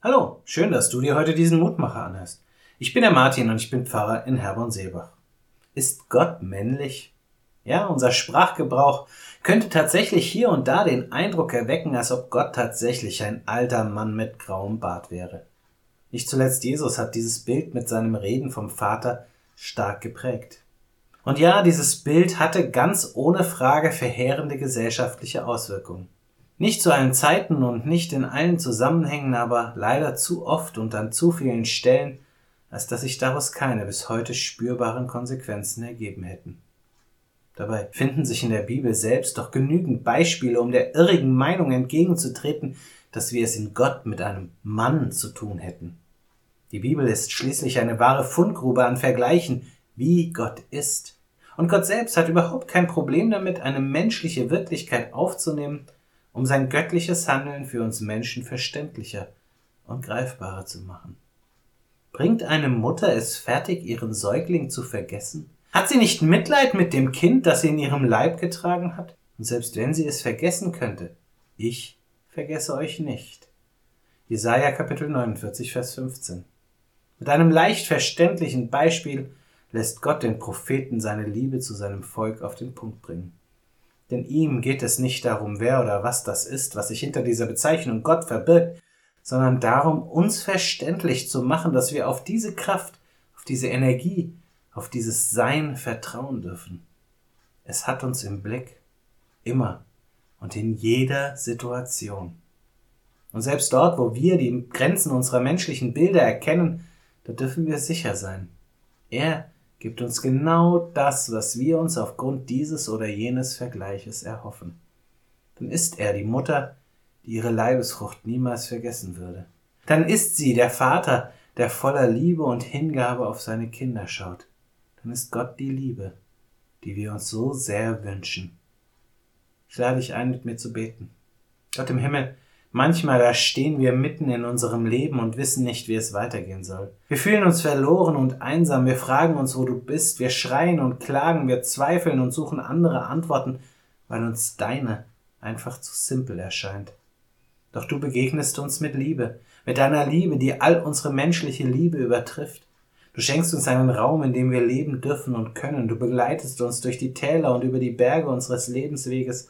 Hallo, schön, dass du dir heute diesen Mutmacher anhörst. Ich bin der Martin und ich bin Pfarrer in Herborn-Seebach. Ist Gott männlich? Ja, unser Sprachgebrauch könnte tatsächlich hier und da den Eindruck erwecken, als ob Gott tatsächlich ein alter Mann mit grauem Bart wäre. Nicht zuletzt Jesus hat dieses Bild mit seinem Reden vom Vater stark geprägt. Und ja, dieses Bild hatte ganz ohne Frage verheerende gesellschaftliche Auswirkungen. Nicht zu allen Zeiten und nicht in allen Zusammenhängen, aber leider zu oft und an zu vielen Stellen, als dass sich daraus keine bis heute spürbaren Konsequenzen ergeben hätten. Dabei finden sich in der Bibel selbst doch genügend Beispiele, um der irrigen Meinung entgegenzutreten, dass wir es in Gott mit einem Mann zu tun hätten. Die Bibel ist schließlich eine wahre Fundgrube an Vergleichen, wie Gott ist. Und Gott selbst hat überhaupt kein Problem damit, eine menschliche Wirklichkeit aufzunehmen um sein göttliches Handeln für uns Menschen verständlicher und greifbarer zu machen. Bringt eine Mutter es fertig, ihren Säugling zu vergessen? Hat sie nicht Mitleid mit dem Kind, das sie in ihrem Leib getragen hat? Und selbst wenn sie es vergessen könnte, ich vergesse euch nicht. Jesaja Kapitel 49, Vers 15. Mit einem leicht verständlichen Beispiel lässt Gott den Propheten seine Liebe zu seinem Volk auf den Punkt bringen. Denn ihm geht es nicht darum, wer oder was das ist, was sich hinter dieser Bezeichnung Gott verbirgt, sondern darum, uns verständlich zu machen, dass wir auf diese Kraft, auf diese Energie, auf dieses Sein vertrauen dürfen. Es hat uns im Blick, immer und in jeder Situation. Und selbst dort, wo wir die Grenzen unserer menschlichen Bilder erkennen, da dürfen wir sicher sein. Er gibt uns genau das, was wir uns aufgrund dieses oder jenes Vergleiches erhoffen. Dann ist er die Mutter, die ihre Leibesfrucht niemals vergessen würde. Dann ist sie der Vater, der voller Liebe und Hingabe auf seine Kinder schaut. Dann ist Gott die Liebe, die wir uns so sehr wünschen. Ich lade dich ein, mit mir zu beten. Gott im Himmel, Manchmal da stehen wir mitten in unserem Leben und wissen nicht, wie es weitergehen soll. Wir fühlen uns verloren und einsam, wir fragen uns, wo du bist, wir schreien und klagen, wir zweifeln und suchen andere Antworten, weil uns deine einfach zu simpel erscheint. Doch du begegnest uns mit Liebe, mit deiner Liebe, die all unsere menschliche Liebe übertrifft. Du schenkst uns einen Raum, in dem wir leben dürfen und können. Du begleitest uns durch die Täler und über die Berge unseres Lebensweges.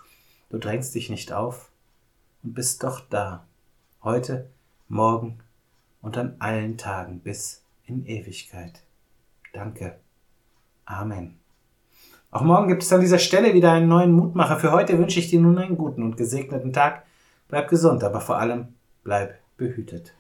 Du drängst dich nicht auf, und bist doch da, heute, morgen und an allen Tagen bis in Ewigkeit. Danke. Amen. Auch morgen gibt es an dieser Stelle wieder einen neuen Mutmacher. Für heute wünsche ich dir nun einen guten und gesegneten Tag. Bleib gesund, aber vor allem bleib behütet.